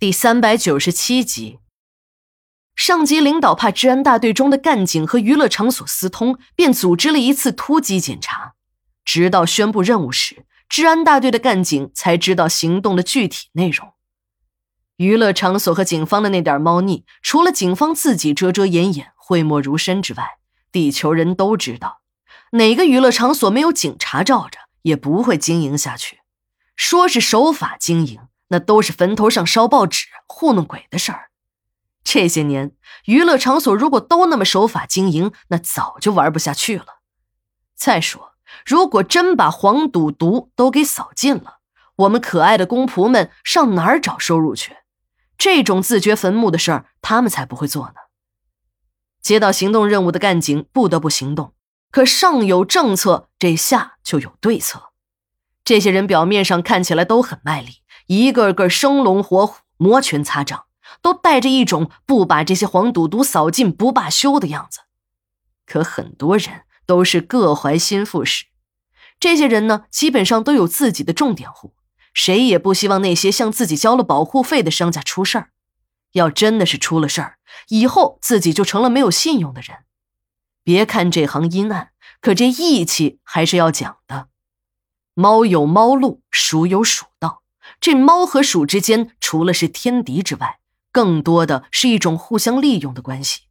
第三百九十七集，上级领导怕治安大队中的干警和娱乐场所私通，便组织了一次突击检查。直到宣布任务时，治安大队的干警才知道行动的具体内容。娱乐场所和警方的那点猫腻，除了警方自己遮遮掩掩、讳莫如深之外，地球人都知道，哪个娱乐场所没有警察罩着，也不会经营下去。说是守法经营。那都是坟头上烧报纸、糊弄鬼的事儿。这些年，娱乐场所如果都那么守法经营，那早就玩不下去了。再说，如果真把黄赌毒都给扫尽了，我们可爱的公仆们上哪儿找收入去？这种自掘坟墓的事儿，他们才不会做呢。接到行动任务的干警不得不行动，可上有政策，这下就有对策。这些人表面上看起来都很卖力。一个个生龙活虎、摩拳擦掌，都带着一种不把这些黄赌毒扫尽不罢休的样子。可很多人都是各怀心腹事，这些人呢，基本上都有自己的重点户，谁也不希望那些向自己交了保护费的商家出事儿。要真的是出了事儿，以后自己就成了没有信用的人。别看这行阴暗，可这义气还是要讲的。猫有猫路，鼠有鼠道。这猫和鼠之间，除了是天敌之外，更多的是一种互相利用的关系。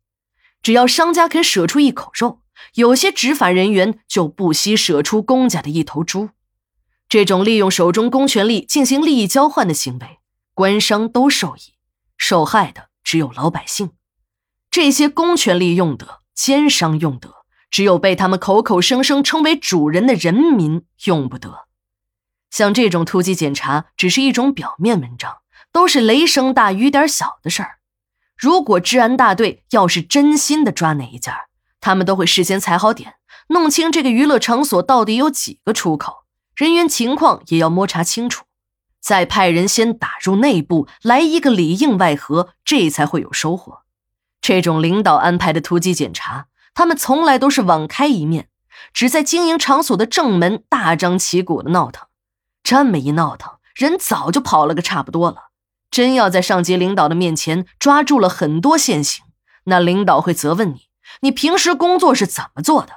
只要商家肯舍出一口肉，有些执法人员就不惜舍出公家的一头猪。这种利用手中公权力进行利益交换的行为，官商都受益，受害的只有老百姓。这些公权力用得，奸商用得，只有被他们口口声声称为主人的人民用不得。像这种突击检查只是一种表面文章，都是雷声大雨点小的事儿。如果治安大队要是真心的抓哪一家，他们都会事先踩好点，弄清这个娱乐场所到底有几个出口，人员情况也要摸查清楚，再派人先打入内部，来一个里应外合，这才会有收获。这种领导安排的突击检查，他们从来都是网开一面，只在经营场所的正门大张旗鼓的闹腾。这么一闹腾，人早就跑了个差不多了。真要在上级领导的面前抓住了很多现行，那领导会责问你：你平时工作是怎么做的？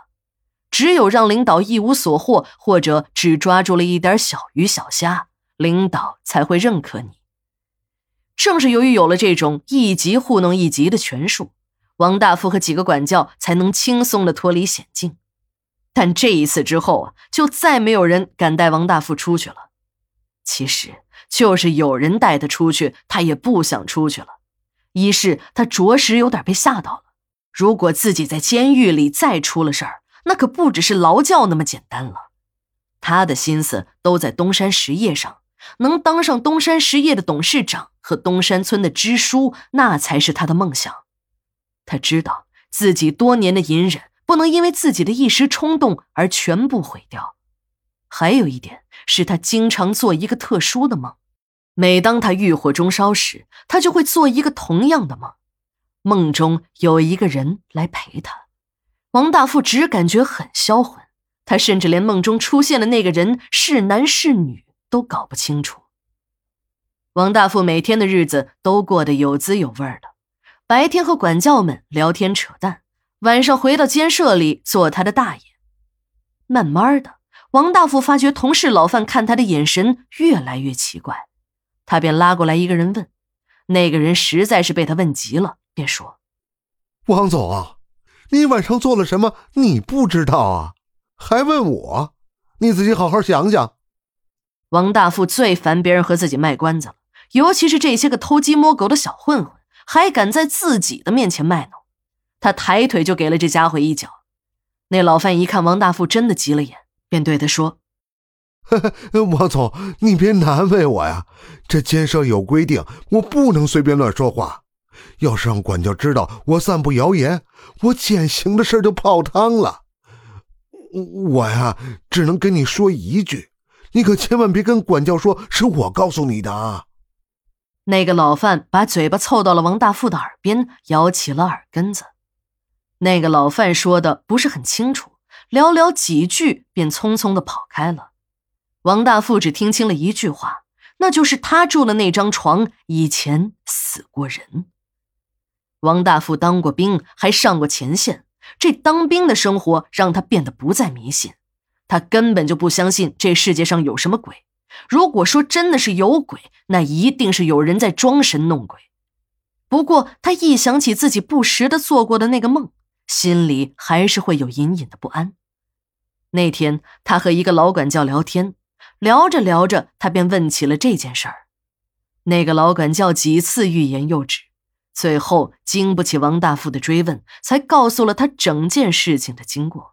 只有让领导一无所获，或者只抓住了一点小鱼小虾，领导才会认可你。正是由于有了这种一级糊弄一级的权术，王大富和几个管教才能轻松的脱离险境。但这一次之后啊，就再没有人敢带王大富出去了。其实，就是有人带他出去，他也不想出去了。一是他着实有点被吓到了，如果自己在监狱里再出了事儿，那可不只是劳教那么简单了。他的心思都在东山实业上，能当上东山实业的董事长和东山村的支书，那才是他的梦想。他知道自己多年的隐忍。不能因为自己的一时冲动而全部毁掉。还有一点是他经常做一个特殊的梦，每当他欲火中烧时，他就会做一个同样的梦，梦中有一个人来陪他。王大富只感觉很销魂，他甚至连梦中出现的那个人是男是女都搞不清楚。王大富每天的日子都过得有滋有味的，白天和管教们聊天扯淡。晚上回到监舍里做他的大爷，慢慢的，王大富发觉同事老范看他的眼神越来越奇怪，他便拉过来一个人问，那个人实在是被他问急了，便说：“王总啊，你晚上做了什么？你不知道啊？还问我？你自己好好想想。”王大富最烦别人和自己卖关子了，尤其是这些个偷鸡摸狗的小混混，还敢在自己的面前卖弄。他抬腿就给了这家伙一脚，那老范一看王大富真的急了眼，便对他说：“王总，你别难为我呀，这监舍有规定，我不能随便乱说话。要是让管教知道我散布谣言，我减刑的事就泡汤了。我呀，只能跟你说一句，你可千万别跟管教说是我告诉你的啊。”那个老范把嘴巴凑到了王大富的耳边，咬起了耳根子。那个老范说的不是很清楚，寥寥几句便匆匆的跑开了。王大富只听清了一句话，那就是他住的那张床以前死过人。王大富当过兵，还上过前线，这当兵的生活让他变得不再迷信。他根本就不相信这世界上有什么鬼。如果说真的是有鬼，那一定是有人在装神弄鬼。不过，他一想起自己不时的做过的那个梦，心里还是会有隐隐的不安。那天，他和一个老管教聊天，聊着聊着，他便问起了这件事儿。那个老管教几次欲言又止，最后经不起王大富的追问，才告诉了他整件事情的经过。